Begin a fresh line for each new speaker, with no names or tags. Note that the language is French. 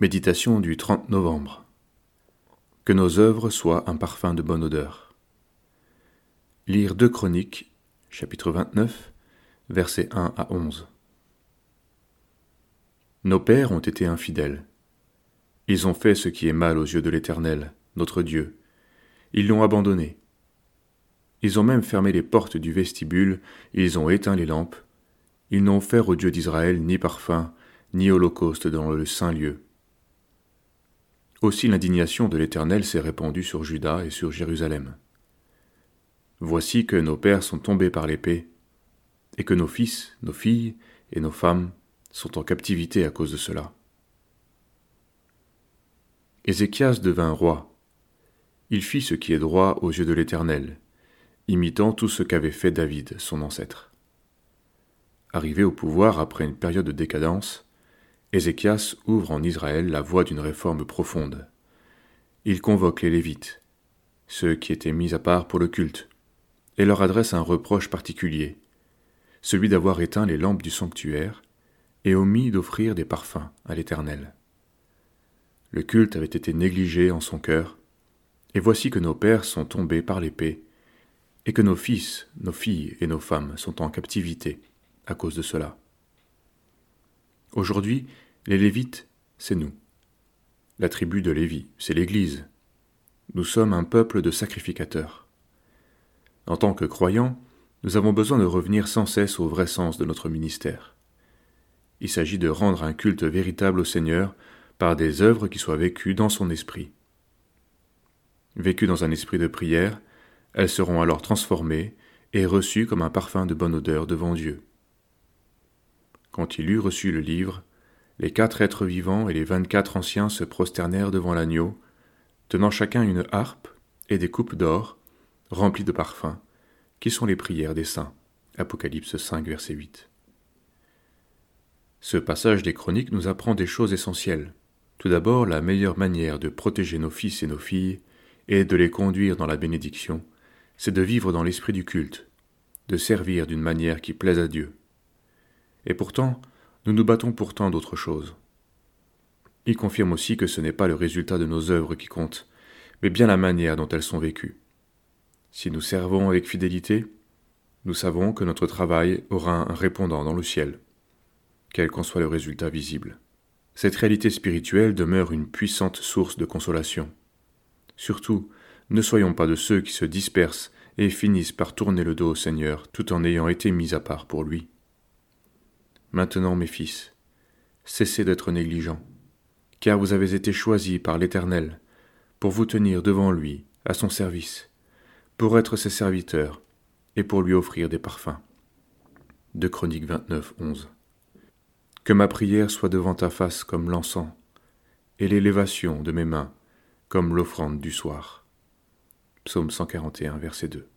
Méditation du 30 novembre. Que nos œuvres soient un parfum de bonne odeur. Lire 2 Chroniques, chapitre 29, versets 1 à 11. Nos pères ont été infidèles. Ils ont fait ce qui est mal aux yeux de l'Éternel, notre Dieu. Ils l'ont abandonné. Ils ont même fermé les portes du vestibule, ils ont éteint les lampes. Ils n'ont offert au Dieu d'Israël ni parfum, ni holocauste dans le saint lieu. Aussi l'indignation de l'Éternel s'est répandue sur Juda et sur Jérusalem. Voici que nos pères sont tombés par l'épée, et que nos fils, nos filles et nos femmes sont en captivité à cause de cela. Ézéchias devint roi. Il fit ce qui est droit aux yeux de l'Éternel, imitant tout ce qu'avait fait David, son ancêtre. Arrivé au pouvoir après une période de décadence, Ézéchias ouvre en Israël la voie d'une réforme profonde. Il convoque les Lévites, ceux qui étaient mis à part pour le culte, et leur adresse un reproche particulier, celui d'avoir éteint les lampes du sanctuaire et omis d'offrir des parfums à l'Éternel. Le culte avait été négligé en son cœur, et voici que nos pères sont tombés par l'épée, et que nos fils, nos filles et nos femmes sont en captivité à cause de cela. Aujourd'hui, les Lévites, c'est nous. La tribu de Lévi, c'est l'Église. Nous sommes un peuple de sacrificateurs. En tant que croyants, nous avons besoin de revenir sans cesse au vrai sens de notre ministère. Il s'agit de rendre un culte véritable au Seigneur par des œuvres qui soient vécues dans son esprit. Vécues dans un esprit de prière, elles seront alors transformées et reçues comme un parfum de bonne odeur devant Dieu. Quand il eut reçu le livre, les quatre êtres vivants et les vingt-quatre anciens se prosternèrent devant l'agneau, tenant chacun une harpe et des coupes d'or, remplies de parfums, qui sont les prières des saints. Apocalypse 5, verset 8. Ce passage des chroniques nous apprend des choses essentielles. Tout d'abord, la meilleure manière de protéger nos fils et nos filles, et de les conduire dans la bénédiction, c'est de vivre dans l'esprit du culte, de servir d'une manière qui plaise à Dieu. Et pourtant, nous nous battons pourtant d'autre chose. Il confirme aussi que ce n'est pas le résultat de nos œuvres qui compte, mais bien la manière dont elles sont vécues. Si nous servons avec fidélité, nous savons que notre travail aura un répondant dans le ciel, quel qu'en soit le résultat visible. Cette réalité spirituelle demeure une puissante source de consolation. Surtout, ne soyons pas de ceux qui se dispersent et finissent par tourner le dos au Seigneur tout en ayant été mis à part pour lui. Maintenant, mes fils, cessez d'être négligents, car vous avez été choisis par l'Éternel pour vous tenir devant lui, à son service, pour être ses serviteurs et pour lui offrir des parfums. De Chroniques 29, 11. Que ma prière soit devant ta face comme l'encens, et l'élévation de mes mains comme l'offrande du soir. Psaume 141, verset 2.